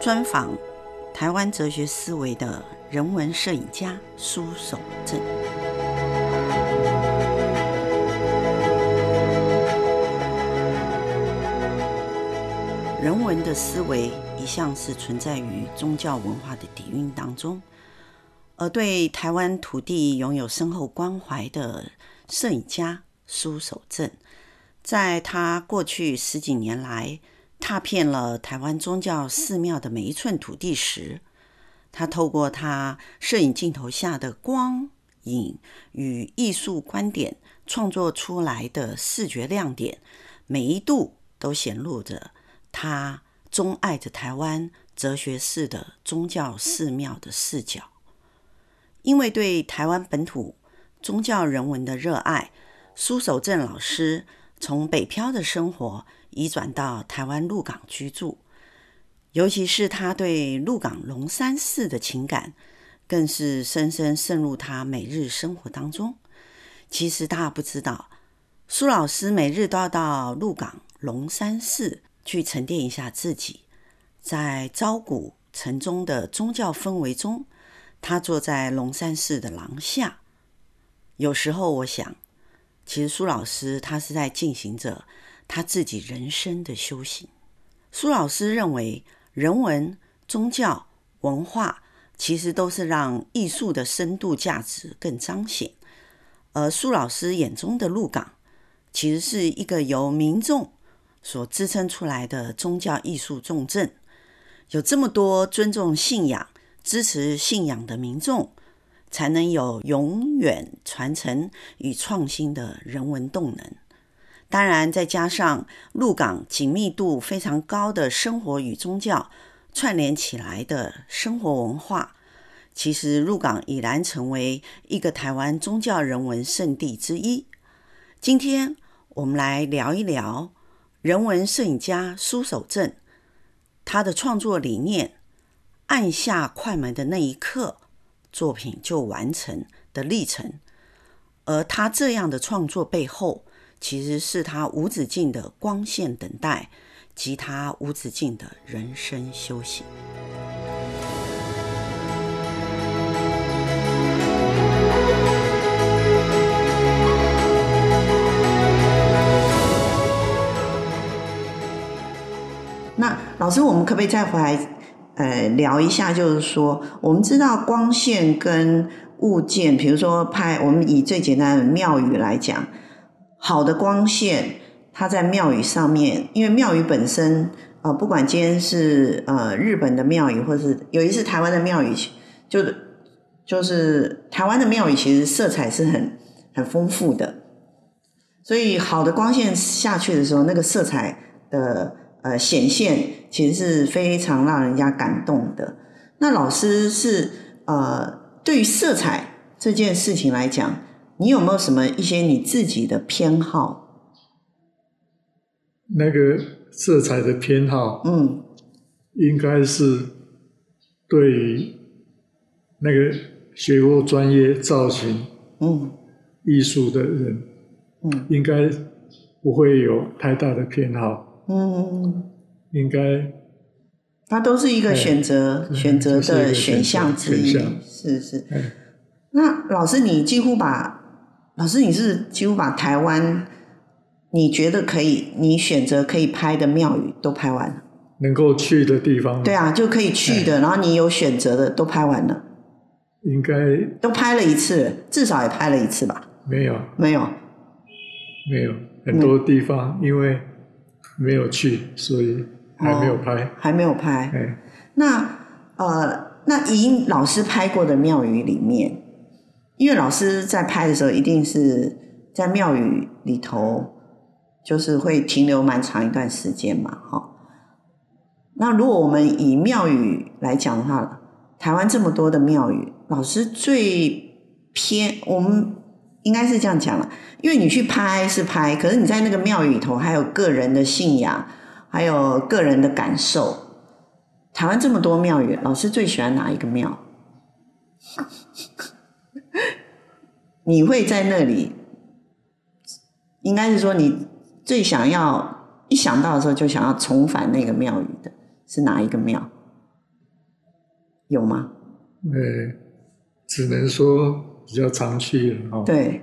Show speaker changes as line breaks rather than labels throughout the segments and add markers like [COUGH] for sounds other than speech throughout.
专访台湾哲学思维的人文摄影家苏守正。人文的思维一向是存在于宗教文化的底蕴当中，而对台湾土地拥有深厚关怀的摄影家苏守正，在他过去十几年来，踏遍了台湾宗教寺庙的每一寸土地时，他透过他摄影镜头下的光影与艺术观点创作出来的视觉亮点，每一度都显露着他钟爱着台湾哲学式的宗教寺庙的视角。因为对台湾本土宗教人文的热爱，苏守正老师从北漂的生活，移转到台湾鹿港居住，尤其是他对鹿港龙山寺的情感，更是深深渗入他每日生活当中。其实大家不知道，苏老师每日都要到鹿港龙山寺去沉淀一下自己，在朝古晨钟的宗教氛围中，他坐在龙山寺的廊下。有时候我想，其实苏老师他是在进行着。他自己人生的修行。苏老师认为，人文、宗教、文化其实都是让艺术的深度价值更彰显。而苏老师眼中的鹿港，其实是一个由民众所支撑出来的宗教艺术重镇。有这么多尊重信仰、支持信仰的民众，才能有永远传承与创新的人文动能。当然，再加上鹿港紧密度非常高的生活与宗教串联起来的生活文化，其实鹿港已然成为一个台湾宗教人文圣地之一。今天我们来聊一聊人文摄影家苏守正，他的创作理念，按下快门的那一刻，作品就完成的历程。而他这样的创作背后，其实是他无止境的光线等待，及他无止境的人生修行。那老师，我们可不可以再回来，呃，聊一下？就是说，我们知道光线跟物件，比如说拍，我们以最简单的庙宇来讲。好的光线，它在庙宇上面，因为庙宇本身，呃，不管今天是呃日本的庙宇，或是有一次台湾的庙宇，就就是台湾的庙宇，其实色彩是很很丰富的，所以好的光线下去的时候，那个色彩的呃显现，其实是非常让人家感动的。那老师是呃对于色彩这件事情来讲。你有没有什么一些你自己的偏好？
那个色彩的偏好，嗯，应该是对于那个学过专业造型、嗯，艺术的人，嗯，应该不会有太大的偏好，嗯，应该，
它都是一个选择选择的选项之一，是是。那老师，你几乎把老师，你是几乎把台湾你觉得可以，你选择可以拍的庙宇都拍完了，
能够去的地方，
对啊，就可以去的，然后你有选择的都拍完了，
应该。
都拍了一次，至少也拍了一次吧？
没有，
没有，
没有，很多地方因为没有去，所以还没有拍，哦、
还没有拍。那呃，那以老师拍过的庙宇里面。因为老师在拍的时候，一定是在庙宇里头，就是会停留蛮长一段时间嘛，哈。那如果我们以庙宇来讲的话，台湾这么多的庙宇，老师最偏，我们应该是这样讲了，因为你去拍是拍，可是你在那个庙宇里头还有个人的信仰，还有个人的感受。台湾这么多庙宇，老师最喜欢哪一个庙？你会在那里，应该是说你最想要一想到的时候就想要重返那个庙宇的是哪一个庙？有吗？
呃，只能说比较常去了哦。
对，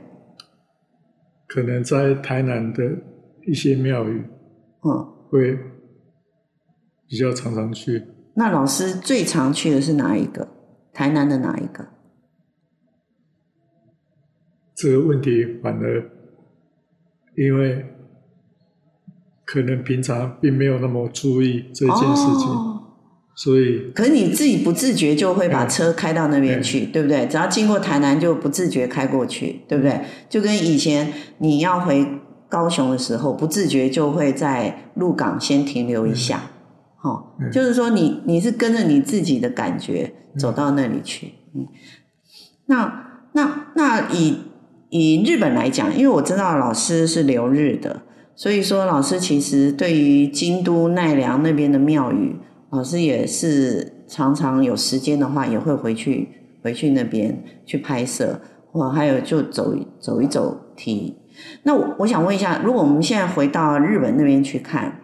可能在台南的一些庙宇，嗯，会比较常常去。
那老师最常去的是哪一个？台南的哪一个？
这个问题反而，因为可能平常并没有那么注意这件事情，哦、所以。
可是你自己不自觉就会把车开到那边去，对不对？只要经过台南就不自觉开过去，对不对？就跟以前你要回高雄的时候，不自觉就会在鹿港先停留一下，好、嗯哦，就是说你你是跟着你自己的感觉走到那里去，嗯，那那那以。以日本来讲，因为我知道老师是留日的，所以说老师其实对于京都奈良那边的庙宇，老师也是常常有时间的话，也会回去回去那边去拍摄，或还有就走走一走体。那我我想问一下，如果我们现在回到日本那边去看，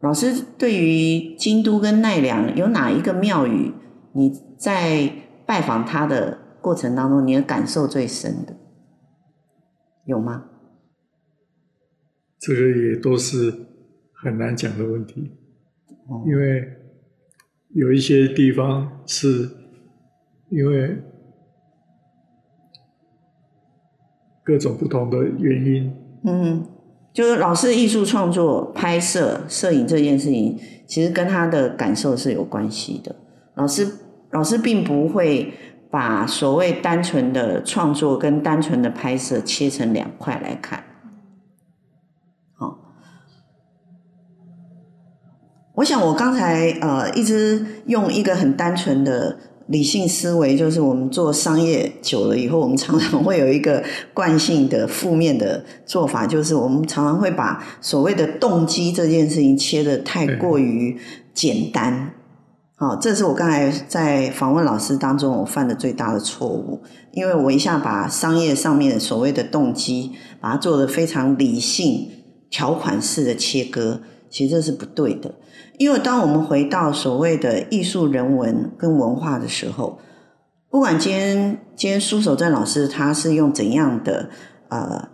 老师对于京都跟奈良有哪一个庙宇，你在拜访他的过程当中，你的感受最深的？有吗？
这个也都是很难讲的问题，因为有一些地方是因为各种不同的原因。
嗯，就是老师艺术创作、拍摄、摄影这件事情，其实跟他的感受是有关系的。老师，老师并不会。把所谓单纯的创作跟单纯的拍摄切成两块来看，我想我刚才呃一直用一个很单纯的理性思维，就是我们做商业久了以后，我们常常会有一个惯性的负面的做法，就是我们常常会把所谓的动机这件事情切得太过于简单。好，这是我刚才在访问老师当中我犯的最大的错误，因为我一下把商业上面所谓的动机，把它做得非常理性、条款式的切割，其实这是不对的。因为当我们回到所谓的艺术人文跟文化的时候，不管今天今天苏守正老师他是用怎样的呃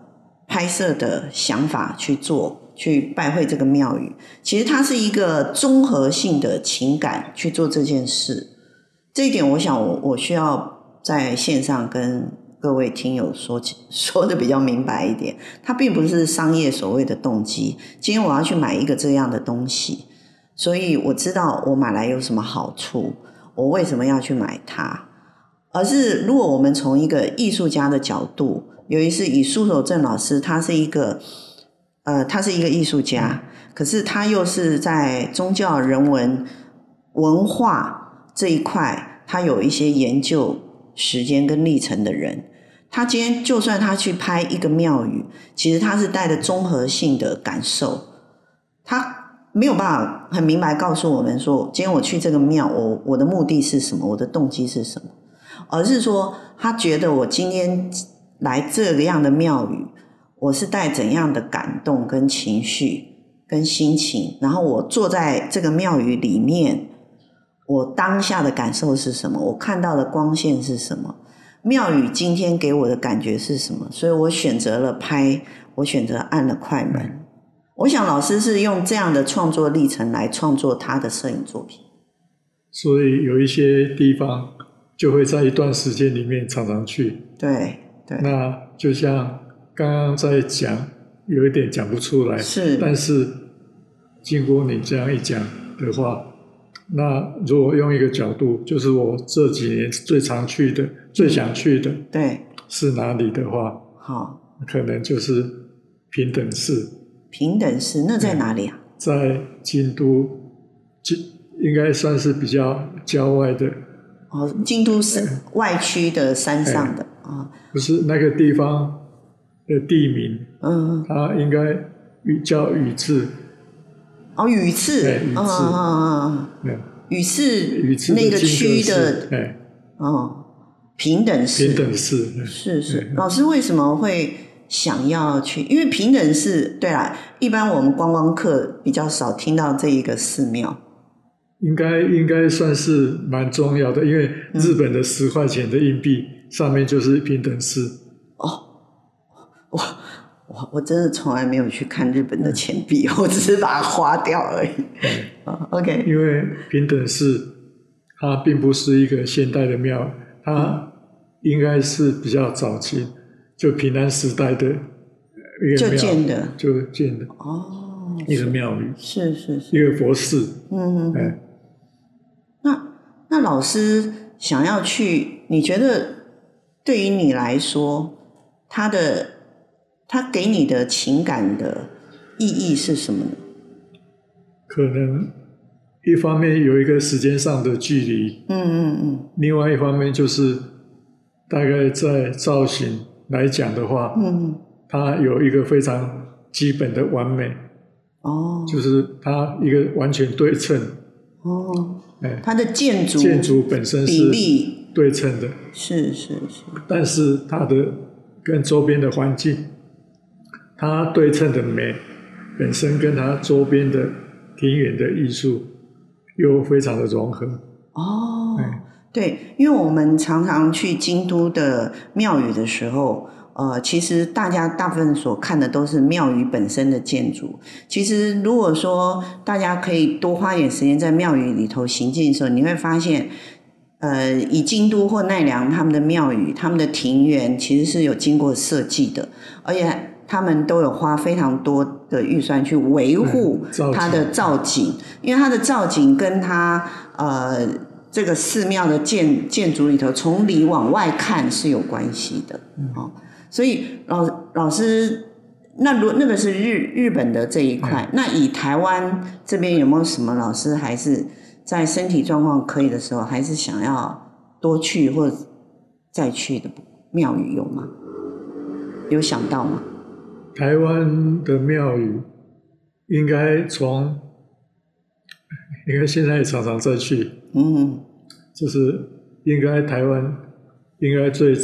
拍摄的想法去做。去拜会这个庙宇，其实它是一个综合性的情感去做这件事。这一点，我想我我需要在线上跟各位听友说 [LAUGHS] 说的比较明白一点。它并不是商业所谓的动机。今天我要去买一个这样的东西，所以我知道我买来有什么好处，我为什么要去买它？而是如果我们从一个艺术家的角度，尤其是以苏守正老师，他是一个。呃，他是一个艺术家，可是他又是在宗教、人文、文化这一块，他有一些研究时间跟历程的人。他今天就算他去拍一个庙宇，其实他是带着综合性的感受，他没有办法很明白告诉我们说，今天我去这个庙，我我的目的是什么，我的动机是什么，而是说他觉得我今天来这个样的庙宇。我是带怎样的感动跟情绪跟心情，然后我坐在这个庙宇里面，我当下的感受是什么？我看到的光线是什么？庙宇今天给我的感觉是什么？所以我选择了拍，我选择按了快门。我想老师是用这样的创作历程来创作他的摄影作品。
所以有一些地方就会在一段时间里面常常去。
对对，
那就像。刚刚在讲，有一点讲不出来。
是，
但是经过你这样一讲的话，那如果用一个角度，就是我这几年最常去的、最想去的，
对，
是哪里的话，
好，
可能就是平等寺。
平等寺那在哪里啊？
在京都，京应该算是比较郊外的。
哦，京都是外区的山上的啊。
不是那个地方。的地名，嗯，它应该宇叫宇治，
哦，宇治，
对，宇治，嗯
嗯嗯，宇治，那个区的，
哎，
哦，平等寺，
平等寺，
是是，老师为什么会想要去？因为平等寺，对啦，一般我们观光客比较少听到这一个寺庙，
应该应该算是蛮重要的，因为日本的十块钱的硬币上面就是平等寺。
哦，我我我真的从来没有去看日本的钱币，嗯、[LAUGHS] 我只是把它花掉而已。嗯、OK，
因为平等寺它并不是一个现代的庙，它应该是比较早期，就平安时代的一个庙
就建的，
就建的
哦，
一个庙宇
是是是，
一个佛寺，嗯嗯。
那老师想要去，你觉得对于你来说，他的他给你的情感的意义是什么呢？
可能一方面有一个时间上的距离，嗯嗯嗯，另外一方面就是大概在造型来讲的话，嗯，它有一个非常基本的完美，哦，就是它一个完全对称，哦。哎。
它的建筑
建筑本身是对称的，
是是是，
但是它的跟周边的环境，它对称的美本身跟它周边的庭园的艺术又非常的融合。
哦，对，因为我们常常去京都的庙宇的时候。呃，其实大家大部分所看的都是庙宇本身的建筑。其实，如果说大家可以多花一点时间在庙宇里头行进的时候，你会发现，呃，以京都或奈良他们的庙宇，他们的庭园其实是有经过设计的，而且他们都有花非常多的预算去维护它的造景，因为它的造景跟它呃这个寺庙的建建筑里头从里往外看是有关系的，哦。所以老老师，那如那个是日日本的这一块，嗯、那以台湾这边有没有什么老师还是在身体状况可以的时候，还是想要多去或者再去的庙宇有吗？有想到吗？
台湾的庙宇应该从 [LAUGHS] 应该现在也常常再去，嗯，就是应该台湾应该最。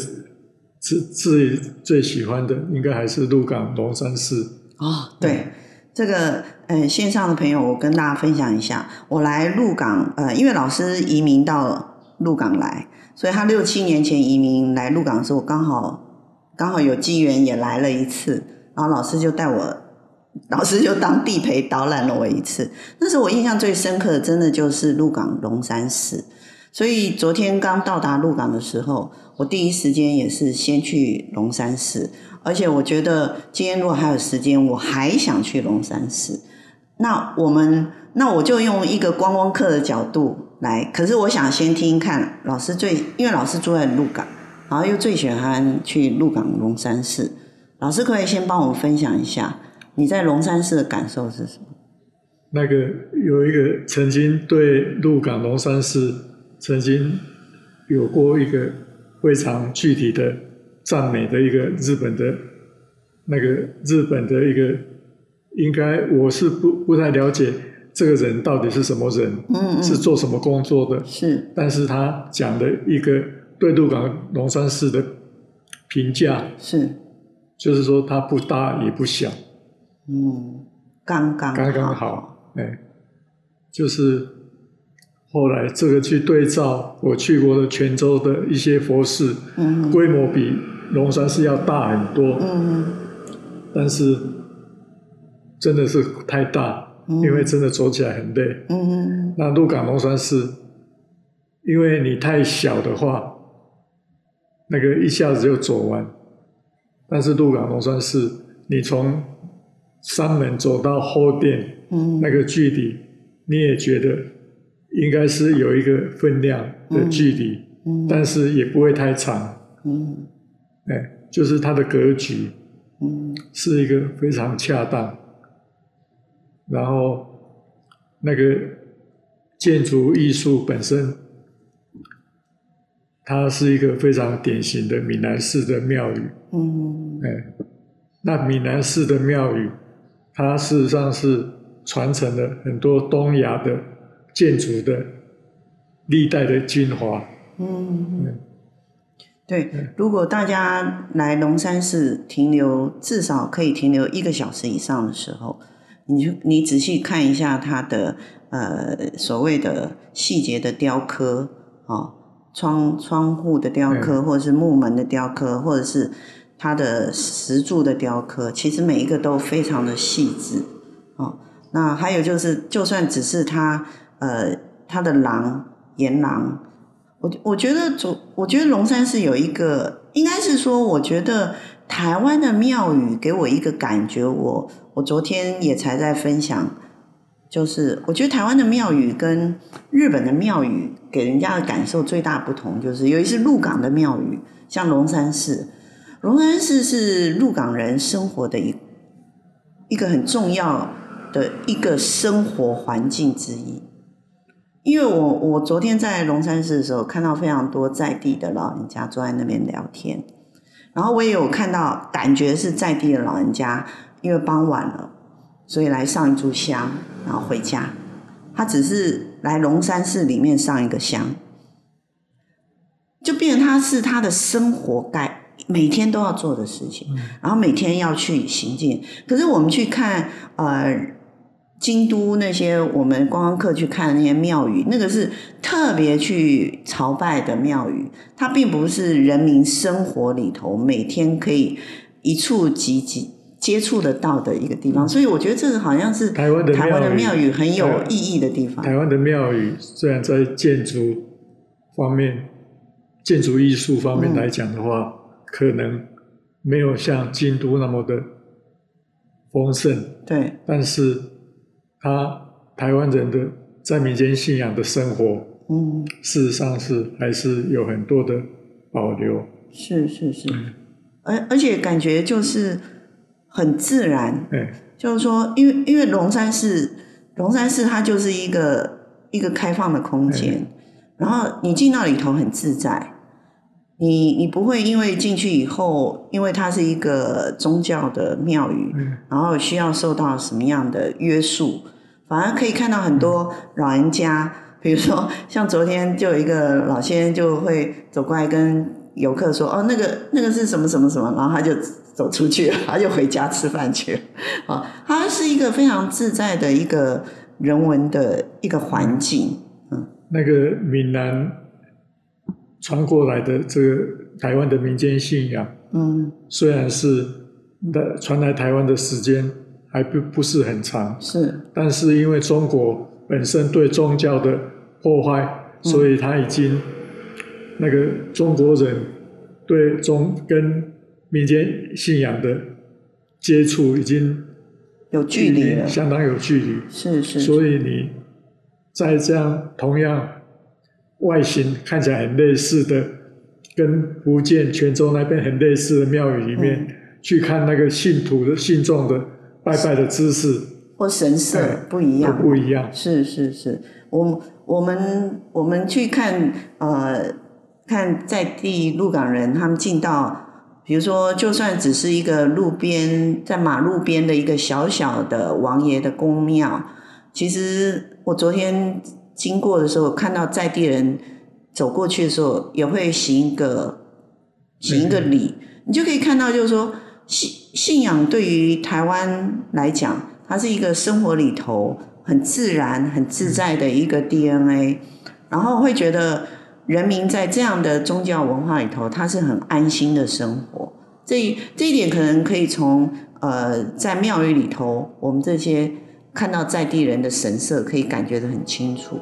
自自己最喜欢的应该还是鹿港龙山寺
哦。对，这个呃线上的朋友，我跟大家分享一下，我来鹿港呃，因为老师移民到鹿港来，所以他六七年前移民来鹿港的时候，我刚好刚好有机缘也来了一次，然后老师就带我，老师就当地陪导览了我一次。那时候我印象最深刻的，真的就是鹿港龙山寺。所以昨天刚到达鹿港的时候，我第一时间也是先去龙山寺，而且我觉得今天如果还有时间，我还想去龙山寺。那我们，那我就用一个观光客的角度来，可是我想先听看老师最，因为老师住在鹿港，然后又最喜欢去鹿港龙山寺。老师可以先帮我分享一下你在龙山寺的感受是什么？
那个有一个曾经对鹿港龙山寺。曾经有过一个非常具体的赞美的一个日本的，那个日本的一个，应该我是不不太了解这个人到底是什么人，嗯嗯，是做什么工作的，
是，
但是他讲的一个对鹿港龙山寺的评价
是，
就是说它不大也不小，
嗯，刚刚
刚刚好，哎，就是。后来这个去对照我去过的泉州的一些佛寺，嗯、规模比龙山寺要大很多，嗯、但是真的是太大，嗯、因为真的走起来很累。嗯、那鹿港龙山寺，因为你太小的话，那个一下子就走完，但是鹿港龙山寺，你从山门走到后殿，嗯、那个距离你也觉得。应该是有一个分量的距离，嗯嗯、但是也不会太长。嗯，哎，就是它的格局，嗯，是一个非常恰当。然后那个建筑艺术本身，它是一个非常典型的闽南式的庙宇。嗯，哎，那闽南式的庙宇，它事实上是传承了很多东亚的。建筑的历代的精华。嗯，嗯
对。如果大家来龙山寺停留，至少可以停留一个小时以上的时候，你就你仔细看一下它的呃所谓的细节的雕刻哦，窗窗户的雕刻，或者是木门的雕刻，或者是它的石柱的雕刻，其实每一个都非常的细致哦。那还有就是，就算只是它呃它的廊檐廊，我我觉得主我觉得龙山寺有一个，应该是说，我觉得。台湾的庙宇给我一个感觉，我我昨天也才在分享，就是我觉得台湾的庙宇跟日本的庙宇给人家的感受最大不同，就是尤其是鹿港的庙宇，像龙山寺，龙山寺是鹿港人生活的一一个很重要的一个生活环境之一，因为我我昨天在龙山寺的时候，看到非常多在地的老人家坐在那边聊天。然后我也有看到，感觉是在地的老人家，因为傍晚了，所以来上一炷香，然后回家。他只是来龙山寺里面上一个香，就变成他是他的生活该每天都要做的事情，然后每天要去行进。可是我们去看，呃。京都那些我们观光客去看的那些庙宇，那个是特别去朝拜的庙宇，它并不是人民生活里头每天可以一触即即接触得到的一个地方。所以我觉得这个好像是台湾的台湾的庙宇很有意义的地方。
台湾的庙宇虽然在建筑方面、建筑艺术方面来讲的话，嗯、可能没有像京都那么的丰盛，
对，
但是。他台湾人的在民间信仰的生活，嗯，事实上是还是有很多的保留。
是是是，而、嗯、而且感觉就是很自然。对、嗯，就是说，因为因为龙山寺，龙山寺它就是一个一个开放的空间，嗯、然后你进到里头很自在。你你不会因为进去以后，因为它是一个宗教的庙宇，嗯、然后需要受到什么样的约束，反而可以看到很多老人家，嗯、比如说像昨天就有一个老先生就会走过来跟游客说：“哦，那个那个是什么什么什么。”然后他就走出去了，他就回家吃饭去了。啊，[LAUGHS] 它是一个非常自在的一个人文的一个环境。嗯，
那个闽南。传过来的这个台湾的民间信仰，嗯，虽然是的传来台湾的时间还不不是很长，
是，
但是因为中国本身对宗教的破坏，所以他已经那个中国人对中跟民间信仰的接触已经
有距离了，
相当有距离，
是是，
所以你在这样同样。外形看起来很类似的，跟福建泉州那边很类似的庙宇里面，嗯、去看那个信徒的信众的拜拜的姿势
或神色不一样，
不一样。
是是是，我我们我们去看呃，看在地鹿港人他们进到，比如说就算只是一个路边在马路边的一个小小的王爷的宫庙，其实我昨天。经过的时候，看到在地人走过去的时候，也会行一个行一个礼，嗯、你就可以看到，就是说信信仰对于台湾来讲，它是一个生活里头很自然、很自在的一个 DNA，、嗯、然后会觉得人民在这样的宗教文化里头，他是很安心的生活。这一这一点可能可以从呃在庙宇里头，我们这些。看到在地人的神色，可以感觉得很清楚。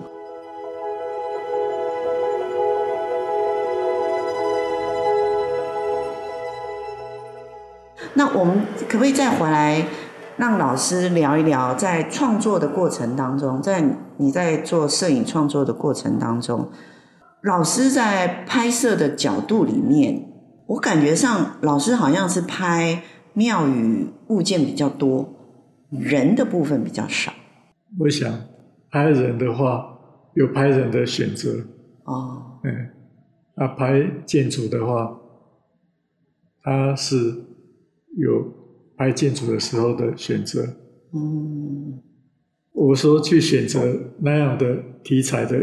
那我们可不可以再回来，让老师聊一聊，在创作的过程当中，在你在做摄影创作的过程当中，老师在拍摄的角度里面，我感觉上老师好像是拍庙宇物件比较多。人的部分比较少。
我想拍人的话，有拍人的选择。
哦。
嗯，啊，拍建筑的话，他是有拍建筑的时候的选择。嗯。我说去选择那样的题材的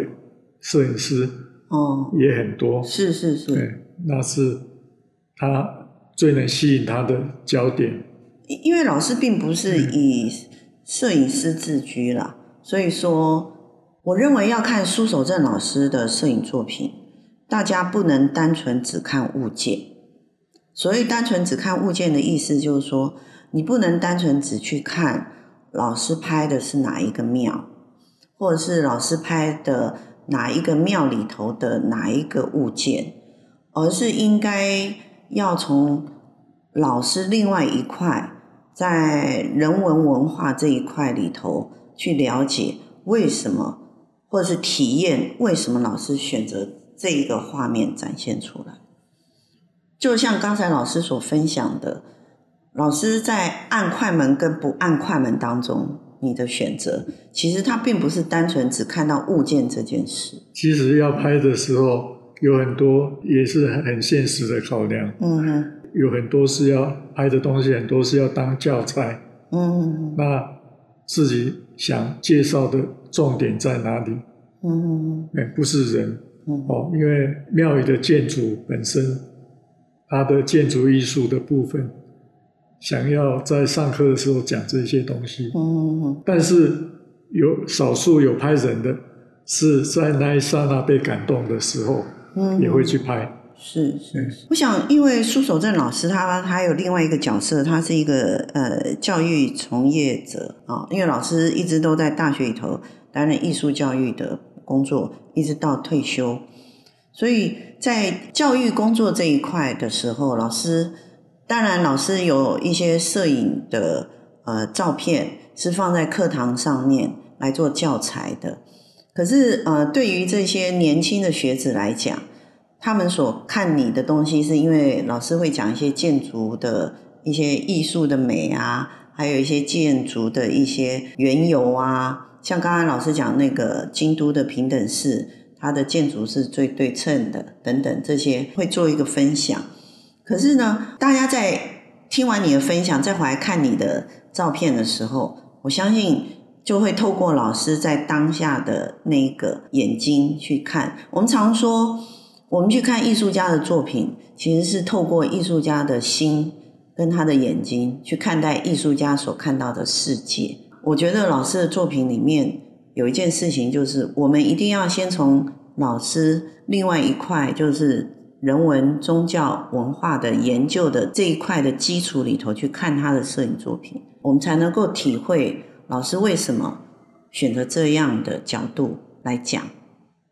摄影师，哦，也很多。
是是是。
对，那是他最能吸引他的焦点。
因因为老师并不是以摄影师自居了，所以说，我认为要看苏守正老师的摄影作品，大家不能单纯只看物件。所以单纯只看物件的意思，就是说，你不能单纯只去看老师拍的是哪一个庙，或者是老师拍的哪一个庙里头的哪一个物件，而是应该要从老师另外一块。在人文文化这一块里头，去了解为什么，或者是体验为什么老师选择这一个画面展现出来。就像刚才老师所分享的，老师在按快门跟不按快门当中，你的选择，其实他并不是单纯只看到物件这件事。
其实要拍的时候，有很多也是很现实的考量。嗯哼。有很多是要拍的东西，很多是要当教材。嗯，那自己想介绍的重点在哪里？嗯，哎，不是人。嗯，哦，因为庙宇的建筑本身，它的建筑艺术的部分，想要在上课的时候讲这些东西。嗯，但是有少数有拍人的，是在那一刹那被感动的时候，嗯，也会去拍。
是是，我想，因为苏守正老师他他有另外一个角色，他是一个呃教育从业者啊、哦。因为老师一直都在大学里头担任艺术教育的工作，一直到退休。所以在教育工作这一块的时候，老师当然老师有一些摄影的呃照片是放在课堂上面来做教材的。可是呃，对于这些年轻的学子来讲，他们所看你的东西，是因为老师会讲一些建筑的一些艺术的美啊，还有一些建筑的一些缘由啊。像刚才老师讲那个京都的平等寺，它的建筑是最对称的，等等这些会做一个分享。可是呢，大家在听完你的分享，再回来看你的照片的时候，我相信就会透过老师在当下的那个眼睛去看。我们常说。我们去看艺术家的作品，其实是透过艺术家的心跟他的眼睛去看待艺术家所看到的世界。我觉得老师的作品里面有一件事情，就是我们一定要先从老师另外一块，就是人文、宗教、文化的研究的这一块的基础里头去看他的摄影作品，我们才能够体会老师为什么选择这样的角度来讲。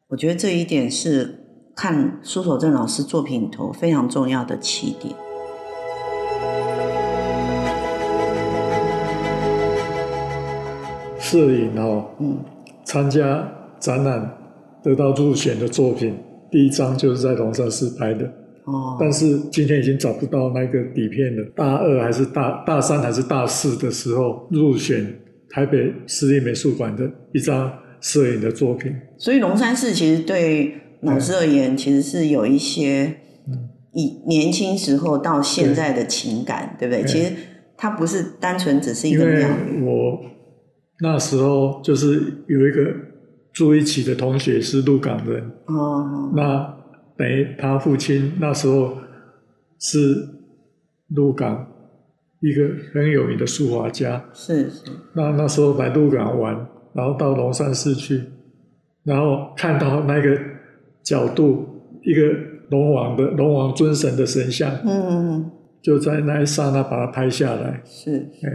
我觉得这一点是。看苏守正老师作品里头非常重要的起点。
摄影哦，嗯，参加展览得到入选的作品，第一张就是在龙山寺拍的。哦，但是今天已经找不到那个底片了。大二还是大大三还是大四的时候入选台北市立美术馆的一张摄影的作品。
所以龙山寺其实对。老师而言，其实是有一些以年轻时候到现在的情感，对，对不对？其实它不是单纯只是一个庙宇。
我那时候就是有一个住一起的同学是鹿港人，哦，那等于他父亲那时候是鹿港一个很有名的书画家，
是是。
那那时候来鹿港玩，然后到龙山寺去，然后看到那个。角度一个龙王的龙王尊神的神像，嗯，就在那一刹那把它拍下来。
是，哎，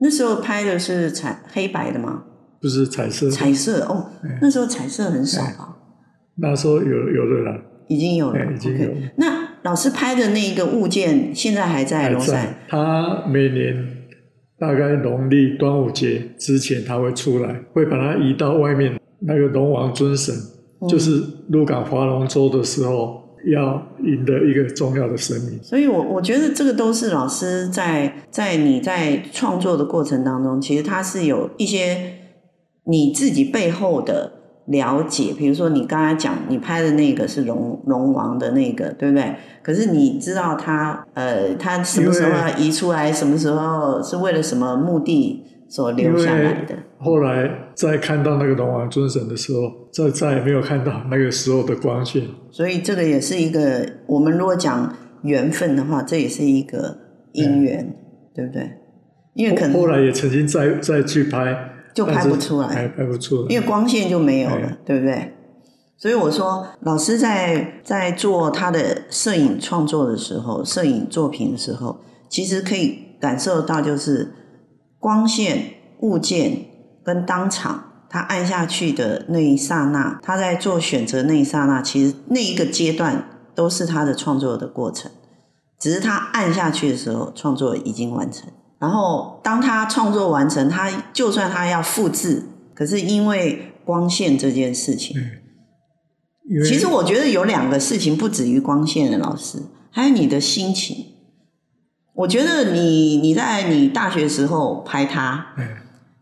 那时候拍的是彩黑白的吗？
不是彩色。
彩色哦，那时候彩色很少吧？
那时候有有了啦，
已经有了，
已经有。
那老师拍的那个物件，现在还在龙山？
他每年大概农历端午节之前，他会出来，会把它移到外面那个龙王尊神。就是鹿港划龙舟的时候要引的一个重要的神明，
所以我我觉得这个都是老师在在你在创作的过程当中，其实他是有一些你自己背后的了解。比如说你刚才讲你拍的那个是龙龙王的那个，对不对？可是你知道他呃他什么时候要移出来，什么时候是为了什么目的？所留下来的。
后来再看到那个龙王尊神的时候，再再也没有看到那个时候的光线。
所以这个也是一个，我们如果讲缘分的话，这也是一个因缘，对不对？因为可能
后来也曾经再再去拍，
就拍不出来，
拍拍不出来，
因为光线就没有了，对不对？所以我说，老师在在做他的摄影创作的时候，摄影作品的时候，其实可以感受到，就是光线、物件跟当场他按下去的那一刹那，他在做选择那一刹那，其实那一个阶段都是他的创作的过程，只是他按下去的时候，创作已经完成。然后，当他创作完成，他就算他要复制，可是因为光线这件事情，其实我觉得有两个事情不止于光线的老师，还有你的心情。我觉得你你在你大学时候拍他，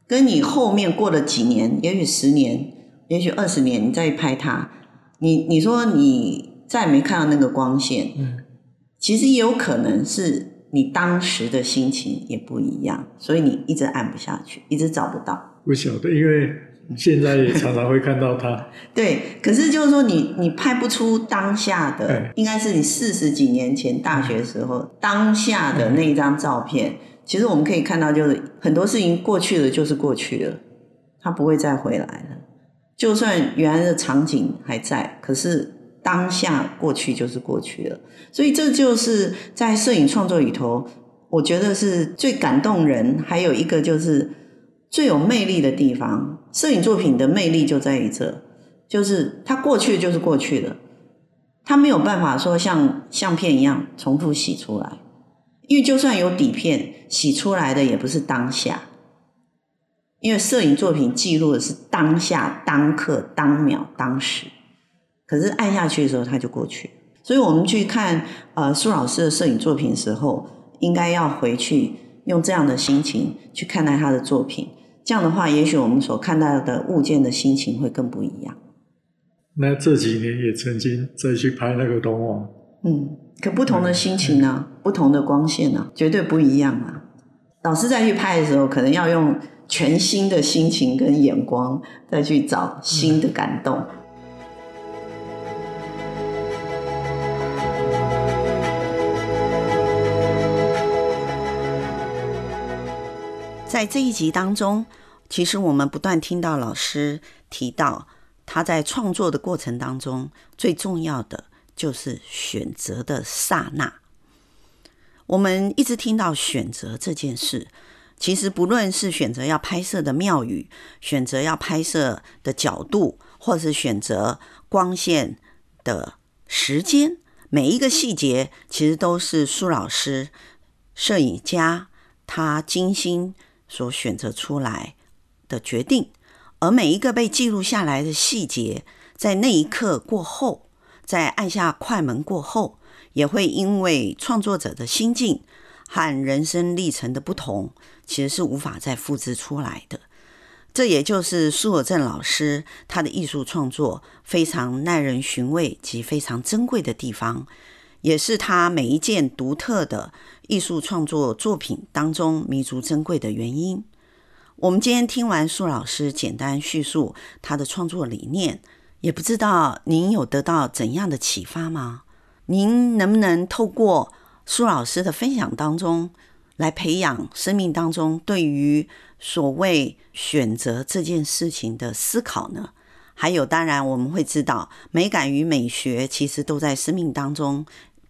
跟你后面过了几年，也许十年，也许二十年，你再拍他，你你说你再没看到那个光线，其实也有可能是。你当时的心情也不一样，所以你一直按不下去，一直找不到。
不晓得，因为现在也常常会看到他。[LAUGHS]
对，可是就是说你，你你拍不出当下的，对应该是你四十几年前大学时候当下的那一张照片。对其实我们可以看到，就是很多事情过去了就是过去了，它不会再回来了。就算原来的场景还在，可是。当下过去就是过去了，所以这就是在摄影创作里头，我觉得是最感动人，还有一个就是最有魅力的地方。摄影作品的魅力就在于这，就是它过去就是过去了，它没有办法说像相片一样重复洗出来，因为就算有底片，洗出来的也不是当下，因为摄影作品记录的是当下、当刻、当秒、当时。可是按下去的时候，它就过去。所以我们去看呃苏老师的摄影作品的时候，应该要回去用这样的心情去看待他的作品。这样的话，也许我们所看到的物件的心情会更不一样。
那这几年也曾经再去拍那个东王，
嗯，可不同的心情呢、啊，嗯、不同的光线呢、啊，绝对不一样啊。老师再去拍的时候，可能要用全新的心情跟眼光再去找新的感动。嗯在这一集当中，其实我们不断听到老师提到，他在创作的过程当中，最重要的就是选择的刹那。我们一直听到选择这件事，其实不论是选择要拍摄的庙宇，选择要拍摄的角度，或是选择光线的时间，每一个细节，其实都是苏老师摄影家他精心。所选择出来的决定，而每一个被记录下来的细节，在那一刻过后，在按下快门过后，也会因为创作者的心境和人生历程的不同，其实是无法再复制出来的。这也就是苏有正老师他的艺术创作非常耐人寻味及非常珍贵的地方，也是他每一件独特的。艺术创作作品当中弥足珍贵的原因。我们今天听完苏老师简单叙述他的创作理念，也不知道您有得到怎样的启发吗？您能不能透过苏老师的分享当中，来培养生命当中对于所谓选择这件事情的思考呢？还有，当然我们会知道，美感与美学其实都在生命当中。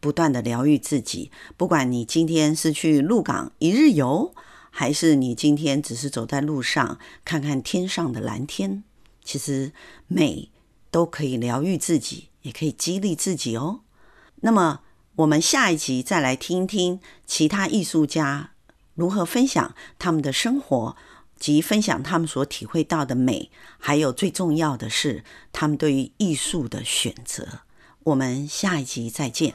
不断的疗愈自己，不管你今天是去鹿港一日游，还是你今天只是走在路上看看天上的蓝天，其实美都可以疗愈自己，也可以激励自己哦。那么，我们下一集再来听听其他艺术家如何分享他们的生活，及分享他们所体会到的美，还有最重要的是他们对于艺术的选择。我们下一集再见。